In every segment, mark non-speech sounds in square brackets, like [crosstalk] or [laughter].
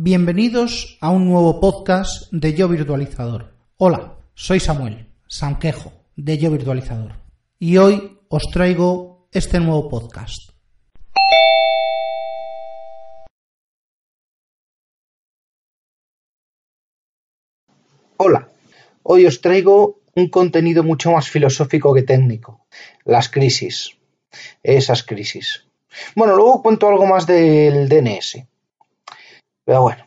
Bienvenidos a un nuevo podcast de Yo Virtualizador. Hola, soy Samuel Sanquejo de Yo Virtualizador y hoy os traigo este nuevo podcast. Hola, hoy os traigo un contenido mucho más filosófico que técnico, las crisis, esas crisis. Bueno, luego cuento algo más del DNS. Pero bueno,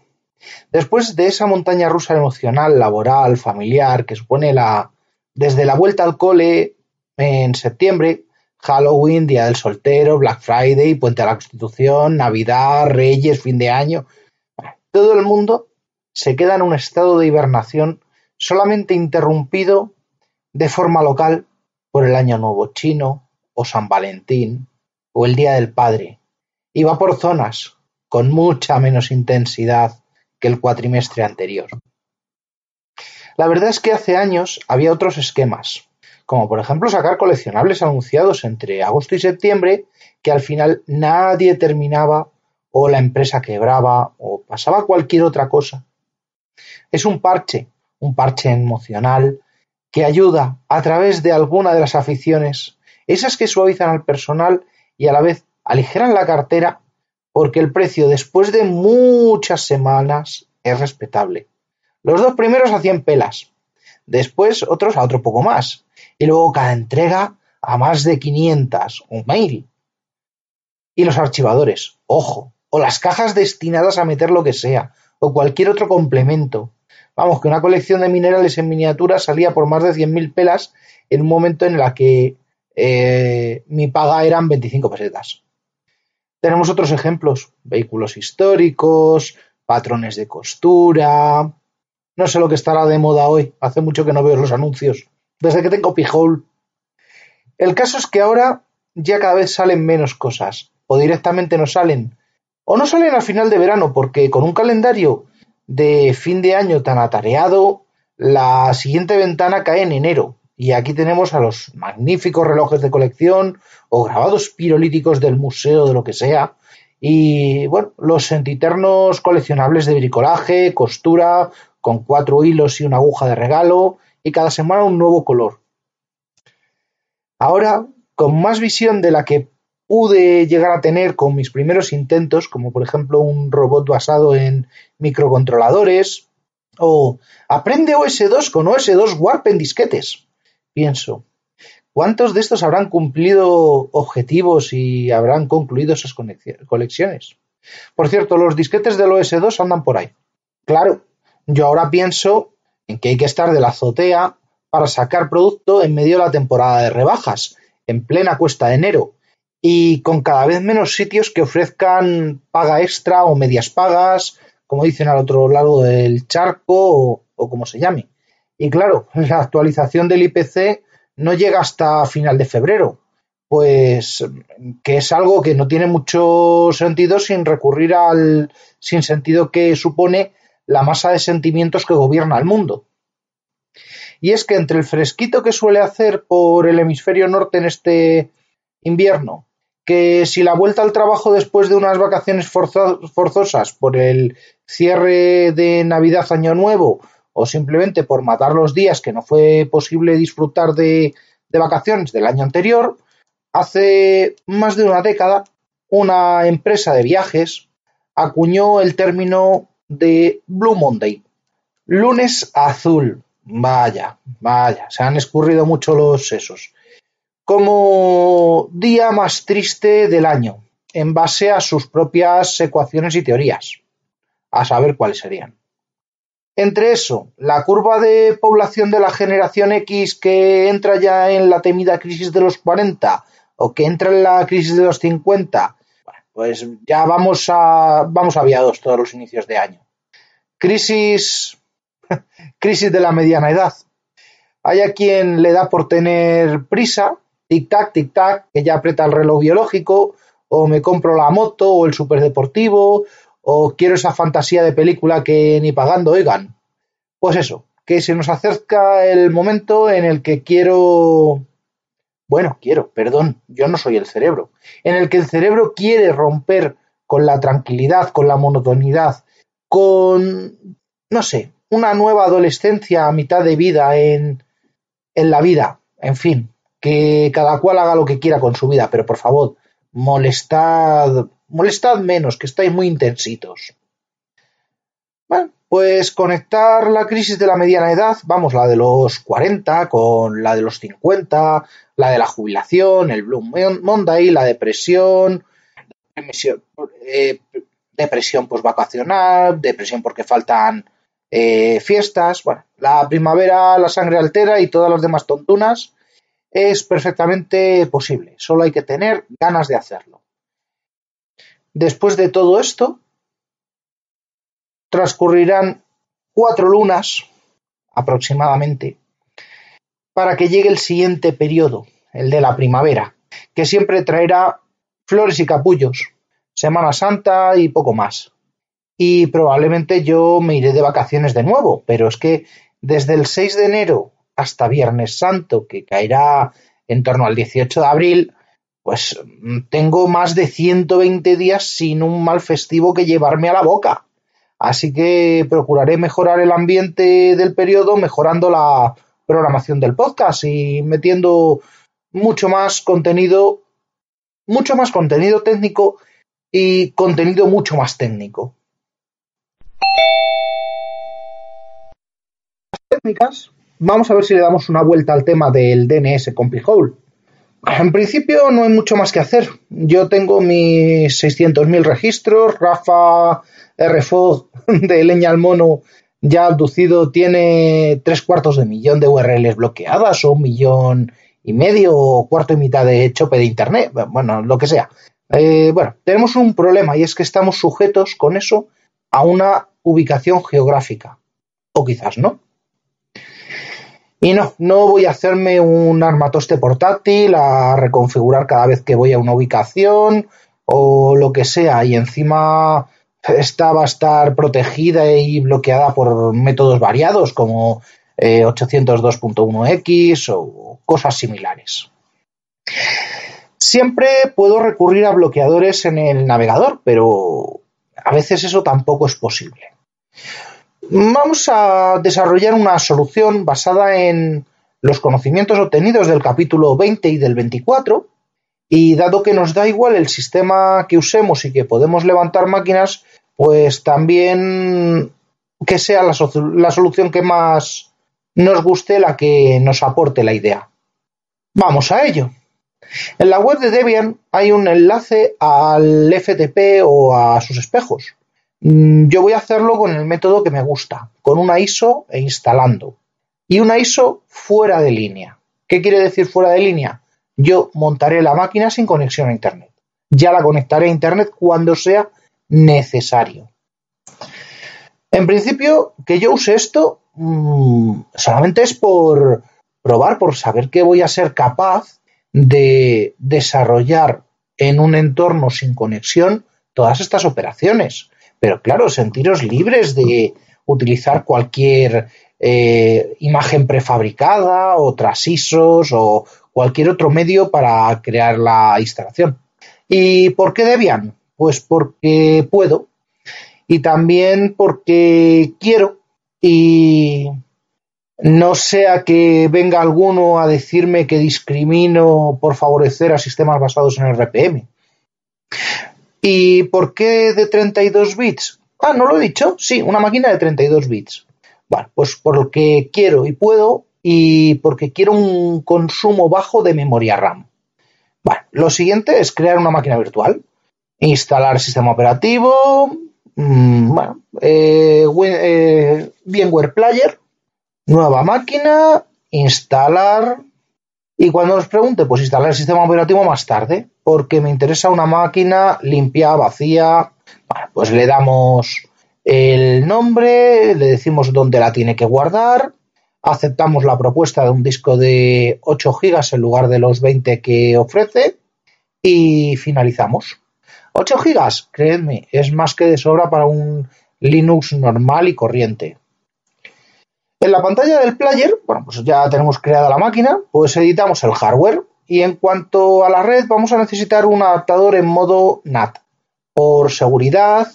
después de esa montaña rusa emocional, laboral, familiar, que supone la desde la vuelta al cole en septiembre, Halloween, Día del Soltero, Black Friday, Puente a la Constitución, Navidad, Reyes, fin de año, todo el mundo se queda en un estado de hibernación solamente interrumpido de forma local por el Año Nuevo Chino o San Valentín o el Día del Padre. Y va por zonas con mucha menos intensidad que el cuatrimestre anterior. La verdad es que hace años había otros esquemas, como por ejemplo sacar coleccionables anunciados entre agosto y septiembre que al final nadie terminaba o la empresa quebraba o pasaba cualquier otra cosa. Es un parche, un parche emocional que ayuda a través de alguna de las aficiones, esas que suavizan al personal y a la vez aligeran la cartera porque el precio después de muchas semanas es respetable. Los dos primeros a 100 pelas, después otros a otro poco más, y luego cada entrega a más de 500 o mail. Y los archivadores, ojo, o las cajas destinadas a meter lo que sea, o cualquier otro complemento. Vamos, que una colección de minerales en miniatura salía por más de 100.000 pelas en un momento en el que eh, mi paga eran 25 pesetas. Tenemos otros ejemplos, vehículos históricos, patrones de costura. No sé lo que estará de moda hoy, hace mucho que no veo los anuncios, desde que tengo Pijol. El caso es que ahora ya cada vez salen menos cosas, o directamente no salen, o no salen al final de verano, porque con un calendario de fin de año tan atareado, la siguiente ventana cae en enero. Y aquí tenemos a los magníficos relojes de colección o grabados pirolíticos del museo de lo que sea. Y bueno, los sentiternos coleccionables de bricolaje, costura, con cuatro hilos y una aguja de regalo, y cada semana un nuevo color. Ahora, con más visión de la que pude llegar a tener con mis primeros intentos, como por ejemplo un robot basado en microcontroladores, o aprende OS2 con OS2 Warp en disquetes pienso, ¿cuántos de estos habrán cumplido objetivos y habrán concluido esas colecciones? Por cierto, los disquetes del OS2 andan por ahí. Claro, yo ahora pienso en que hay que estar de la azotea para sacar producto en medio de la temporada de rebajas, en plena cuesta de enero, y con cada vez menos sitios que ofrezcan paga extra o medias pagas, como dicen al otro lado del charco o, o como se llame. Y claro, la actualización del IPC no llega hasta final de febrero, pues que es algo que no tiene mucho sentido sin recurrir al sin sentido que supone la masa de sentimientos que gobierna el mundo. Y es que entre el fresquito que suele hacer por el hemisferio norte en este invierno, que si la vuelta al trabajo después de unas vacaciones forzosas por el cierre de Navidad Año Nuevo o simplemente por matar los días que no fue posible disfrutar de, vacaciones del año anterior, hace más de una década una empresa de viajes acuñó el término de Blue Monday, lunes azul. Vaya, vaya, se han escurrido mucho los sesos. Como día más triste del año, en base a sus propias ecuaciones y teorías, a saber cuáles serían. Entre eso, la curva de población de la generación X que entra ya en la temida crisis de los 40 o que entra en la crisis de los 50, pues ya vamos a vamos aviados todos los inicios de año. Crisis [laughs] crisis de la mediana edad. Hay a quien le da por tener prisa, tic tac, tic tac, que ya aprieta el reloj biológico, o me compro la moto o el superdeportivo, o quiero esa fantasía de película que ni pagando oigan. Pues eso, que se nos acerca el momento en el que quiero bueno, quiero, perdón, yo no soy el cerebro, en el que el cerebro quiere romper con la tranquilidad, con la monotonidad, con, no sé, una nueva adolescencia a mitad de vida en, en la vida, en fin, que cada cual haga lo que quiera con su vida, pero por favor, molestad, molestad menos, que estáis muy intensitos. Bueno, pues conectar la crisis de la mediana edad, vamos, la de los 40 con la de los 50, la de la jubilación, el Blue Monday, la depresión, depresión, eh, depresión vacacional, depresión porque faltan eh, fiestas, bueno, la primavera, la sangre altera y todas las demás tontunas, es perfectamente posible, solo hay que tener ganas de hacerlo. Después de todo esto, transcurrirán cuatro lunas aproximadamente para que llegue el siguiente periodo, el de la primavera, que siempre traerá flores y capullos, Semana Santa y poco más. Y probablemente yo me iré de vacaciones de nuevo, pero es que desde el 6 de enero hasta Viernes Santo, que caerá en torno al 18 de abril, pues tengo más de 120 días sin un mal festivo que llevarme a la boca. Así que procuraré mejorar el ambiente del periodo mejorando la programación del podcast y metiendo mucho más contenido, mucho más contenido técnico y contenido mucho más técnico. Técnicas, vamos a ver si le damos una vuelta al tema del DNS con Hole. En principio no hay mucho más que hacer. Yo tengo mis 600.000 registros, Rafa RFO [laughs] de leña al mono ya abducido tiene tres cuartos de millón de URLs bloqueadas o un millón y medio o cuarto y mitad de chope de Internet, bueno, lo que sea. Eh, bueno, tenemos un problema y es que estamos sujetos con eso a una ubicación geográfica. O quizás no. Y no, no voy a hacerme un armatoste portátil a reconfigurar cada vez que voy a una ubicación o lo que sea y encima esta va a estar protegida y bloqueada por métodos variados como 802.1x eh, o cosas similares. Siempre puedo recurrir a bloqueadores en el navegador, pero a veces eso tampoco es posible. Vamos a desarrollar una solución basada en los conocimientos obtenidos del capítulo 20 y del 24 y dado que nos da igual el sistema que usemos y que podemos levantar máquinas, pues también que sea la, solución que más nos guste, la que nos aporte la idea. Vamos a ello. En la web de Debian hay un enlace al FTP o a sus espejos. Mm, yo voy a hacerlo con el método que me gusta, con una ISO e instalando. Y una ISO fuera de línea. ¿Qué quiere decir fuera de línea? yo montaré la máquina sin conexión a Internet. Ya la conectaré a Internet cuando sea necesario. En principio, que yo use esto mm, solamente es por probar, por saber que voy a ser capaz de desarrollar en un entorno sin conexión todas estas operaciones. Pero claro, sentiros libres de utilizar cualquier eh, imagen prefabricada o ISOs o cualquier otro medio para crear la instalación. ¿Y por qué Debian? Pues porque puedo y también porque quiero y no sea que venga alguno a decirme que discrimino por favorecer a sistemas basados en RPM. ¿Y por qué de 32 bits? Ah, ¿no lo he dicho? Sí, una máquina de 32 bits. Bueno, pues por lo que quiero y puedo y porque quiero un consumo bajo de memoria RAM. Bueno, lo siguiente es crear una máquina virtual, instalar sistema operativo, mm, bueno, eh, eh, VMware Player, nueva máquina, instalar Y cuando nos pregunte, pues instalar el sistema operativo más tarde, porque me interesa una máquina limpia, vacía. Bueno, pues le damos el nombre, le decimos dónde la tiene que guardar, aceptamos la propuesta de un disco de 8 GB en lugar de los 20 que ofrece y finalizamos. 8 GB, créeme, es más que de sobra para un Linux normal y corriente. En la pantalla del player, bueno, pues ya tenemos creada la máquina, pues editamos el hardware y en cuanto a la red vamos a necesitar un adaptador en modo NAT. Por seguridad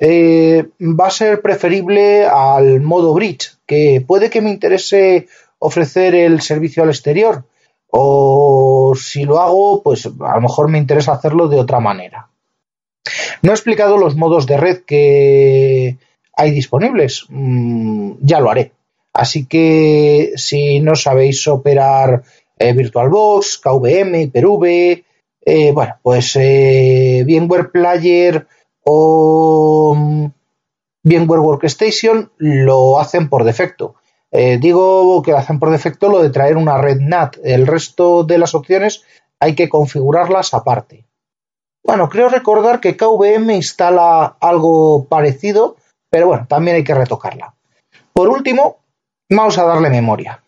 eh, va a ser preferible al modo bridge, que puede que me interese ofrecer el servicio al exterior o si lo hago, pues a lo mejor me interesa hacerlo de otra manera. No he explicado los modos de red que hay disponibles, mm, ya lo haré. Así que si no sabéis operar eh, VirtualBox, KVM, Hyper-V, eh, bueno, pues eh, VMware Player o mm, VMware Workstation lo hacen por defecto. digo que hacen por defecto lo de traer una red NAT. El resto de las opciones hay que configurarlas aparte. Bueno, creo recordar que KVM instala algo parecido, pero bueno, también hay que retocarla. Por último, Vamos a darle memoria.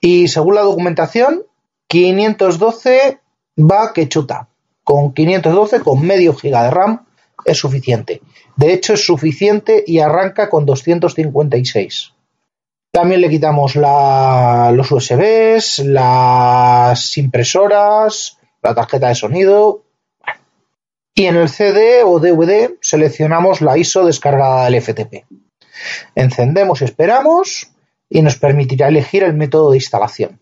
Y según la documentación, 512 va que chuta. Con 512, con medio giga de RAM, es suficiente. De hecho, es suficiente y arranca con 256. También le quitamos los USBs, las impresoras, la tarjeta de sonido. Y en el CD o DVD seleccionamos la ISO descargada del FTP. Encendemos y esperamos y nos permitirá elegir el método de instalación.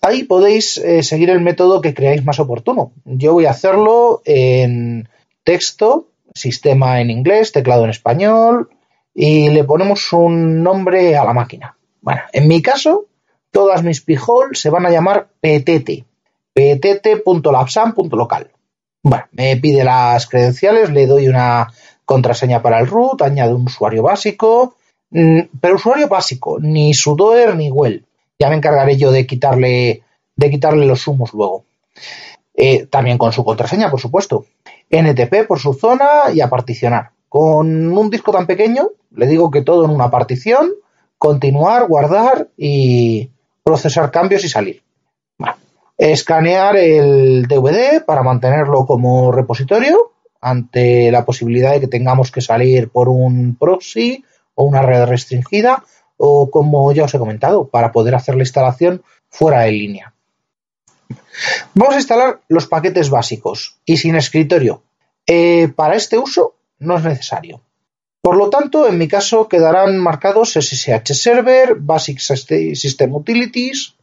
Ahí podéis eh, seguir el método que creáis más oportuno. Yo voy a hacerlo en texto, sistema en inglés, teclado en español y le ponemos un nombre a la máquina. Bueno, en mi caso, todas mis pijol se van a llamar ptt, ptt.lapsam.local. Bueno, me pide las credenciales, le doy una contraseña para el root, añado un usuario básico, pero usuario básico, ni sudoer ni well. Ya me encargaré yo de quitarle, de quitarle los humos luego. Eh, también con su contraseña, por supuesto. NTP por su zona y a particionar. Con un disco tan pequeño, le digo que todo en una partición, continuar, guardar y procesar cambios y salir. Escanear el DVD para mantenerlo como repositorio ante la posibilidad de que tengamos que salir por un proxy o una red restringida o como ya os he comentado, para poder hacer la instalación fuera de línea. Vamos a instalar los paquetes básicos y sin escritorio. Eh, para este uso no es necesario. Por lo tanto, en mi caso quedarán marcados SSH Server, Basic System Utilities,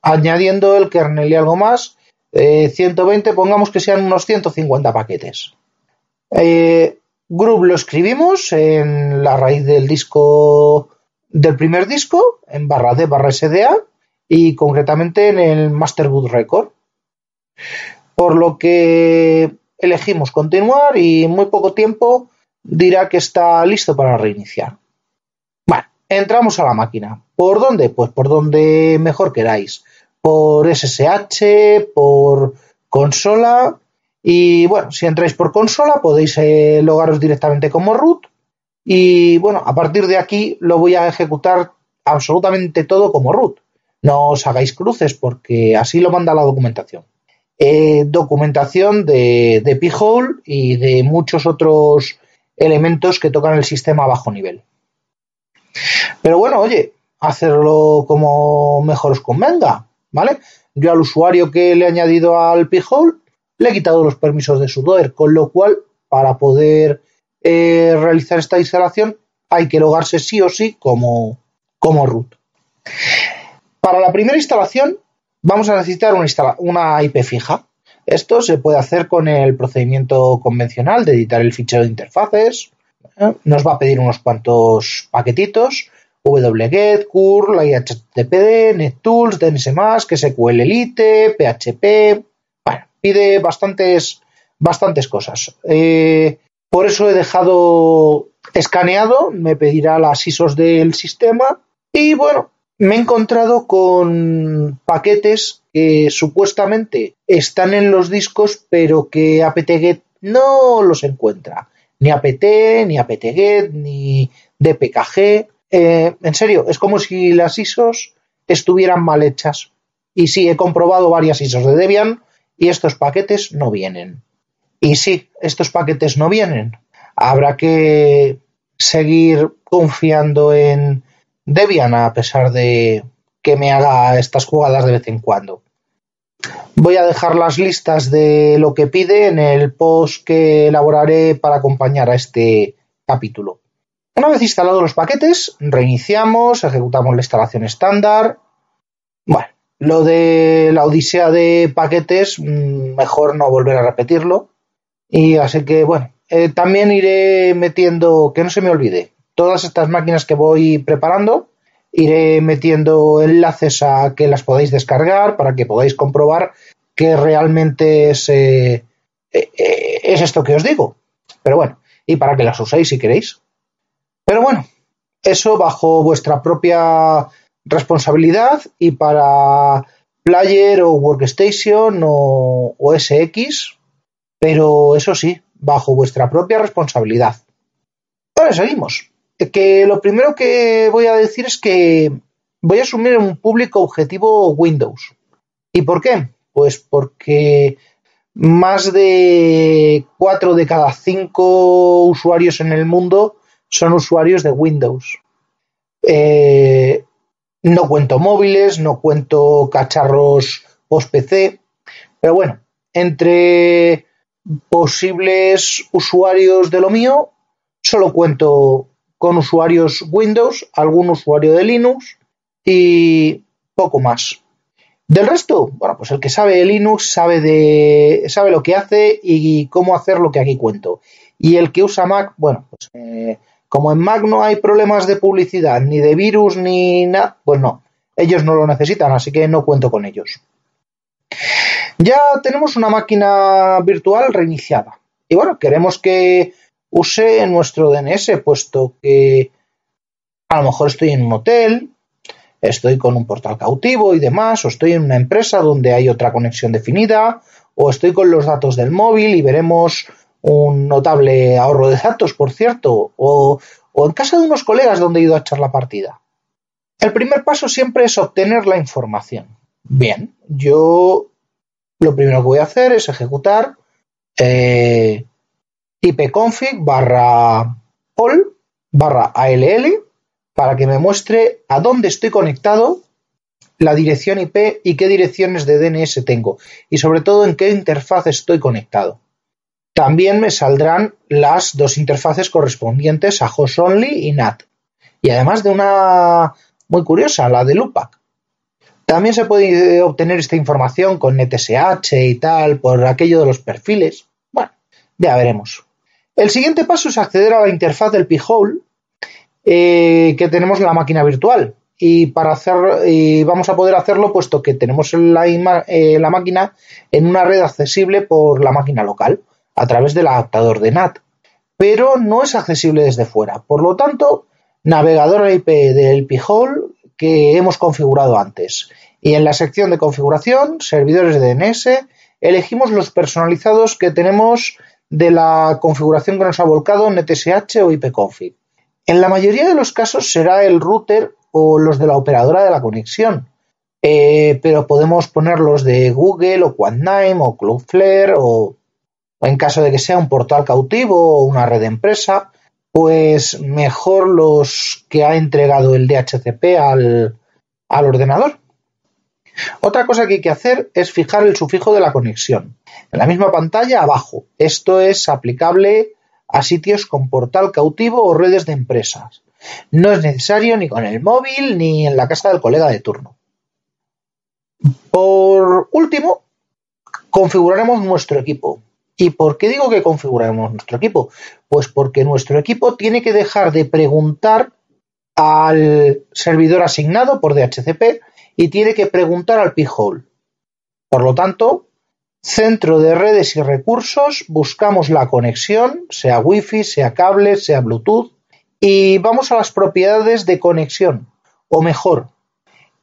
añadiendo el kernel y algo más, 120, eh, pongamos que sean unos 150 paquetes. Eh, Group lo escribimos en la raíz del disco del primer disco, en barra D barra SDA y concretamente en el Master Boot Record. Por lo que elegimos continuar y en muy poco tiempo dirá que está listo para reiniciar. Bueno, entramos a la máquina. ¿Por dónde? Pues por donde mejor queráis. Por SSH, por consola y bueno, si entráis por consola podéis eh, logaros directamente como root. Y bueno, a partir de aquí lo voy a ejecutar absolutamente todo como root. No os hagáis cruces porque así lo manda la documentación. Eh, documentación de, de P-Hole y de muchos otros elementos que tocan el sistema a bajo nivel. Pero bueno, oye, hacerlo como mejor os convenga, ¿vale? Yo al usuario que le he añadido al P-Hole le he quitado los permisos de su doer, con lo cual para poder eh, realizar esta instalación hay que logarse sí o sí como, como root. Para la primera instalación vamos a necesitar una, IP fija. Esto se puede hacer con el procedimiento convencional de editar el fichero de interfaces. ¿eh? Nos va a pedir unos cuantos paquetitos. wget, curl, IHTTPD, NetTools, DNS+, SQL Elite, PHP, pide bastantes, bastantes cosas. Eh, por eso he dejado escaneado, me pedirá las ISOs del sistema y bueno, me he encontrado con paquetes que supuestamente están en los discos, pero que apt-get no los encuentra. Ni apt, ni apt-get, ni dpkg. Eh, en serio, es como si las ISOs estuvieran mal hechas. Y sí, he comprobado varias ISOs de Debian y estos paquetes no vienen. Y sí, estos paquetes no vienen. Habrá que seguir confiando en Debian a pesar de que me haga estas jugadas de vez en cuando. Voy a dejar las listas de lo que pide en el post que elaboraré para acompañar a este capítulo. Una vez instalados los paquetes, reiniciamos, ejecutamos la instalación estándar. Lo de la odisea de paquetes, mm, mejor no volver a repetirlo. Y así que, bueno, eh, también iré metiendo, que no se me olvide, todas estas máquinas que voy preparando, iré metiendo enlaces a que las podáis descargar para que podáis comprobar que realmente es, eh, eh, es esto que os digo. Pero bueno, y para que las uséis si queréis. Pero bueno, eso bajo vuestra propia responsabilidad y para Player o Workstation o, o SX, pero eso sí, bajo vuestra propia responsabilidad. Ahora seguimos. Que lo primero que voy a decir es que voy a asumir un público objetivo Windows. ¿Y por qué? Pues porque más de 4 de cada 5 usuarios en el mundo son usuarios de Windows. Eh, no cuento móviles, no cuento cacharros post-PC, pero bueno, entre posibles usuarios de lo mío, solo cuento con usuarios Windows, algún usuario de Linux y poco más. Del resto, bueno, pues el que sabe de Linux sabe de sabe lo que hace y cómo hacer lo que aquí cuento. Y el que usa Mac, bueno, pues eh, como en Mac no hay problemas de publicidad, ni de virus, ni nada, pues no, ellos no lo necesitan, así que no cuento con ellos. Ya tenemos una máquina virtual reiniciada. Y bueno, queremos que use nuestro DNS, puesto que a lo mejor estoy en un hotel, estoy con un portal cautivo y demás, o estoy en una empresa donde hay otra conexión definida, o estoy con los datos del móvil y veremos un notable ahorro de datos, por cierto, o, en casa de unos colegas donde he ido a echar la partida. El primer paso siempre es obtener la información. Bien, yo lo primero que voy a hacer es ejecutar eh, ipconfig barra all barra all para que me muestre a dónde estoy conectado, la dirección IP y qué direcciones de DNS tengo y sobre todo en qué interfaz estoy conectado. También me saldrán las dos interfaces correspondientes a host only y NAT. Y además de una muy curiosa, la de Lupac. También se puede obtener esta información con NetSH y tal por aquello de los perfiles. Bueno, ya veremos. El siguiente paso es acceder a la interfaz del P-Hole eh, que tenemos en la máquina virtual. Y para hacer, vamos a poder hacerlo puesto que tenemos eh, la máquina en una red accesible por la máquina local a través del adaptador de NAT. Pero no es accesible desde fuera. Por lo tanto, navegador IP del P-Hole que hemos configurado antes. Y en la sección de configuración, servidores de DNS, elegimos los personalizados que tenemos de la configuración que nos ha volcado NetSH o ipconfig. En la mayoría de los casos será el router o los de la operadora de la conexión, eh, pero podemos ponerlos de Google o Quantnime o Cloudflare o en caso de que sea un portal cautivo o una red de empresa, pues mejor los que ha entregado el DHCP al, ordenador. Otra cosa que hay que hacer es fijar el sufijo de la conexión. En la misma pantalla abajo. Esto es aplicable a sitios con portal cautivo o redes de empresas. No es necesario ni con el móvil ni en la casa del colega de turno. Por último, configuraremos nuestro equipo. ¿Y por qué digo que configuraremos nuestro equipo? Pues porque nuestro equipo tiene que dejar de preguntar al servidor asignado por DHCP y tiene que preguntar al p-hole. Por lo tanto, centro de redes y recursos, buscamos la conexión, sea Wi-Fi, sea cable, sea Bluetooth, y vamos a las propiedades de conexión, o mejor,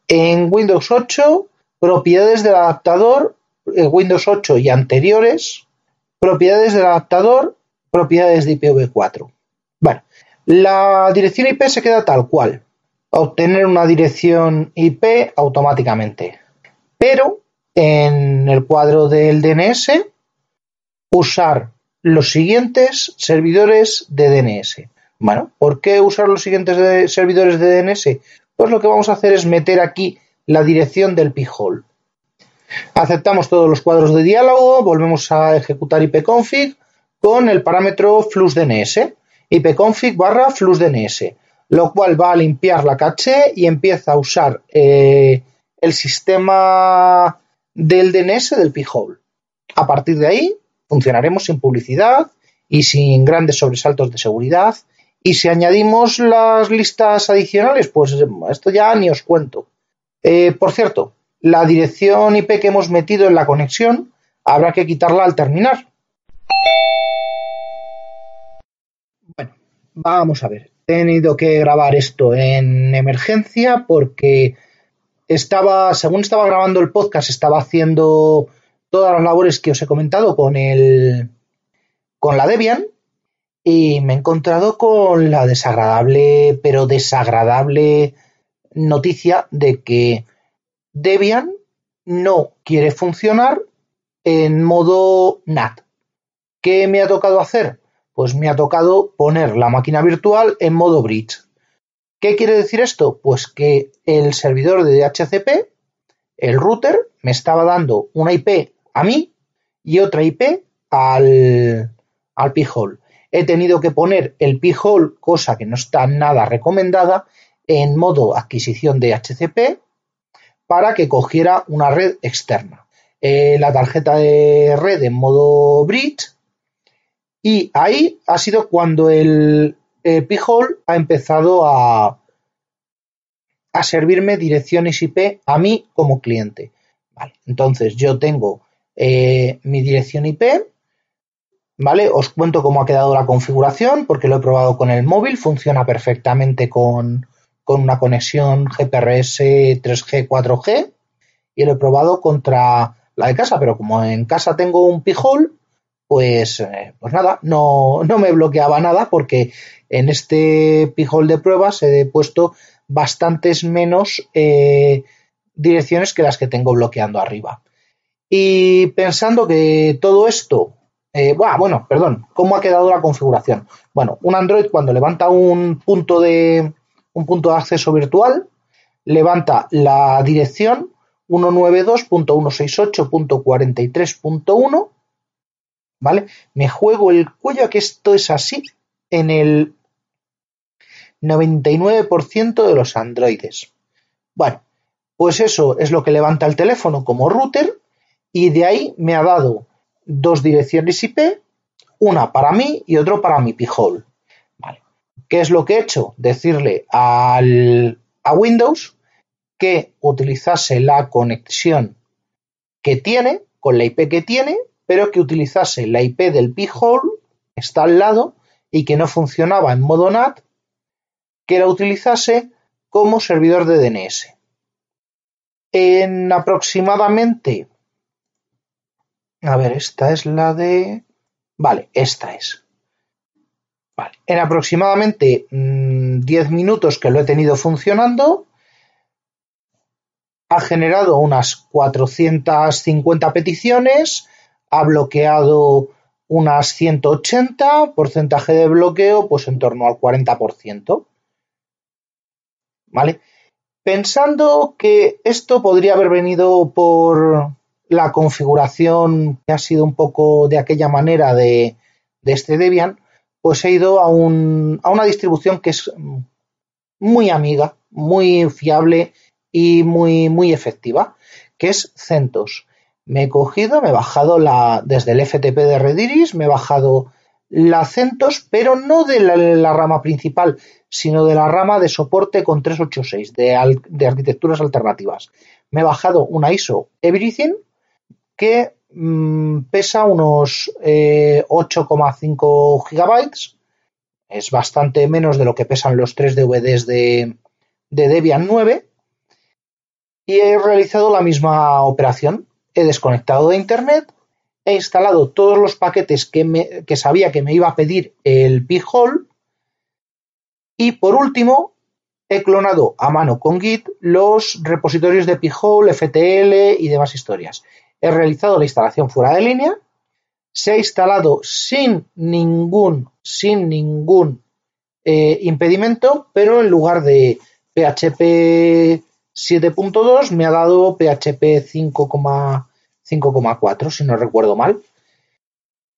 En Windows 8, propiedades del adaptador, eh, Windows 8 y anteriores, propiedades del adaptador, propiedades de IPv4. Bueno, la dirección IP se queda tal cual. Obtener una dirección IP automáticamente. Pero en el cuadro del DNS, usar los siguientes servidores de DNS. Bueno, ¿por qué usar los siguientes servidores de DNS? Pues lo que vamos a hacer es meter aquí la dirección del p-hole. Aceptamos todos los cuadros de diálogo, volvemos a ejecutar ipconfig con el parámetro fluxdns, ipconfig barra fluxdns, lo cual va a limpiar la caché y empieza a usar eh, el sistema del DNS del p-hole. A partir de ahí funcionaremos sin publicidad y sin grandes sobresaltos de seguridad. Y si añadimos las listas adicionales, pues esto ya ni os cuento. Eh, por cierto, la dirección IP que hemos metido en la conexión habrá que quitarla al terminar. Bueno, vamos a ver. He tenido que grabar esto en emergencia porque estaba, según estaba grabando el podcast, estaba haciendo todas las labores que os he comentado con el con la Debian y me he encontrado con la desagradable, pero desagradable noticia de que Debian no quiere funcionar en modo NAT. ¿Qué me ha tocado hacer? Pues me ha tocado poner la máquina virtual en modo bridge. ¿Qué quiere decir esto? Pues que el servidor de DHCP, el router, me estaba dando una IP a mí y otra IP al, al p-hole. He tenido que poner el p-hole, cosa que no está nada recomendada, en modo adquisición de HCP para que cogiera una red externa. Eh, la tarjeta de red en modo bridge y ahí ha sido cuando el, el p-hole ha empezado a, a servirme direcciones IP a mí como cliente. Vale, entonces yo tengo eh, mi dirección IP, ¿vale? Os cuento cómo ha quedado la configuración porque lo he probado con el móvil, funciona perfectamente con, una conexión GPRS 3G, 4G y lo he probado contra la de casa, pero como en casa tengo un P-hole, pues, eh, pues nada, no, no me bloqueaba nada porque en este P-hole de pruebas he puesto bastantes menos eh, direcciones que las que tengo bloqueando arriba. Y pensando que todo esto, eh, bueno, perdón, ¿cómo ha quedado la configuración? Bueno, un Android cuando levanta un punto de un punto de acceso virtual, levanta la dirección 192.168.43.1, ¿vale? Me juego el cuello a que esto es así en el 99% de los androides. Bueno, pues eso es lo que levanta el teléfono como router y de ahí me ha dado dos direcciones IP, una para mí y otro para mi P-hole. ¿Qué es lo que he hecho? Decirle al, a Windows que utilizase la conexión que tiene, con la IP que tiene, pero que utilizase la IP del P-hole, está al lado, y que no funcionaba en modo NAT, que la utilizase como servidor de DNS. En aproximadamente a ver, esta es la de... Vale, esta es. En aproximadamente 10 mm, minutos que lo he tenido funcionando, ha generado unas 450 peticiones, ha bloqueado unas 180, porcentaje de bloqueo pues en torno al 40%. ¿Vale? Pensando que esto podría haber venido por la configuración que ha sido un poco de aquella manera de, este Debian, pues he ido a, un, a una distribución que es muy amiga, muy fiable y muy, muy efectiva, que es CentOS. Me he cogido, me he bajado la, desde el FTP de Rediris, me he bajado la CentOS, pero no de la, rama principal, sino de la rama de soporte con 386, de, de arquitecturas alternativas. Me he bajado una ISO Everything, que mm, pesa unos 8,5 eh, gigabytes. Es bastante menos de lo que pesan los tres DVDs de, de Debian 9. y he realizado la misma operación. He desconectado de Internet, he instalado todos los paquetes que, sabía que me iba a pedir el P-Hole y por último he clonado a mano con Git los repositorios de P-Hole, FTL y demás historias. He realizado la instalación fuera de línea, se ha instalado sin ningún, sin ningún eh, impedimento, pero en lugar de PHP 7.2 me ha dado PHP 5,4, si no recuerdo mal.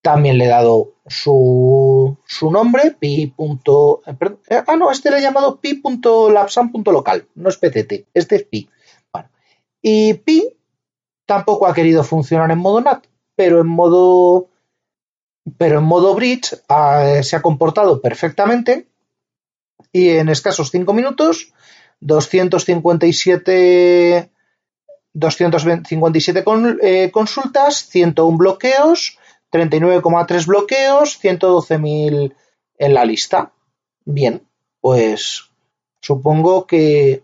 También le he dado su, su nombre, pi. Eh, ah, no, este le he llamado pi.lapsam.local, no es PTT, este es pi. y pi tampoco ha querido funcionar en modo NAT, pero en modo pero en modo bridge ah, se ha comportado perfectamente y en escasos 5 minutos 257, 257 eh, consultas, 101 bloqueos, 39,3 bloqueos, 112.000 en la lista. Bien, pues supongo que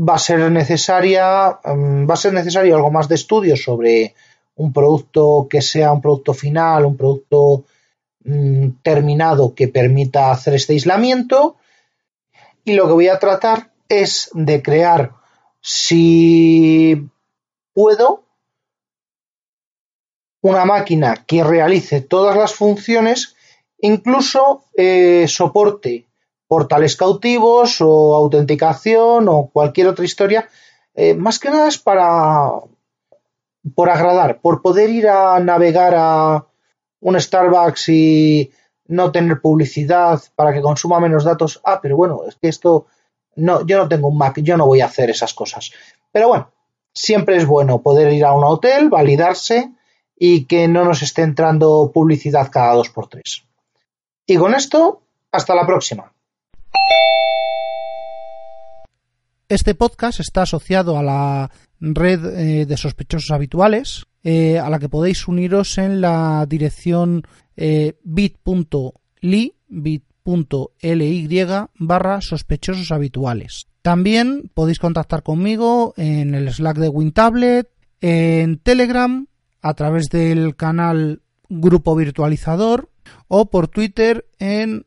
va a ser necesaria, mm, va a ser necesario algo más de estudio sobre un producto que sea un producto final, un producto mm, terminado que permita hacer este aislamiento. Y lo que voy a tratar es de crear, si puedo, una máquina que realice todas las funciones, incluso eh, soporte portales cautivos o autenticación o cualquier otra historia. Eh, más que nada es para por agradar, por poder ir a navegar a un Starbucks y no tener publicidad para que consuma menos datos. Ah, pero bueno, es que esto no, yo no tengo un Mac, yo no voy a hacer esas cosas. Pero bueno, siempre es bueno poder ir a un hotel, validarse y que no nos esté entrando publicidad cada dos por tres. Y con esto, hasta la próxima. Este podcast está asociado a la red eh, de sospechosos habituales, eh, a la que podéis uniros en la dirección eh, bit.ly bit.ly barra sospechosos habituales. También podéis contactar conmigo en el Slack de WinTablet, en Telegram, a través del canal Grupo Virtualizador o por Twitter en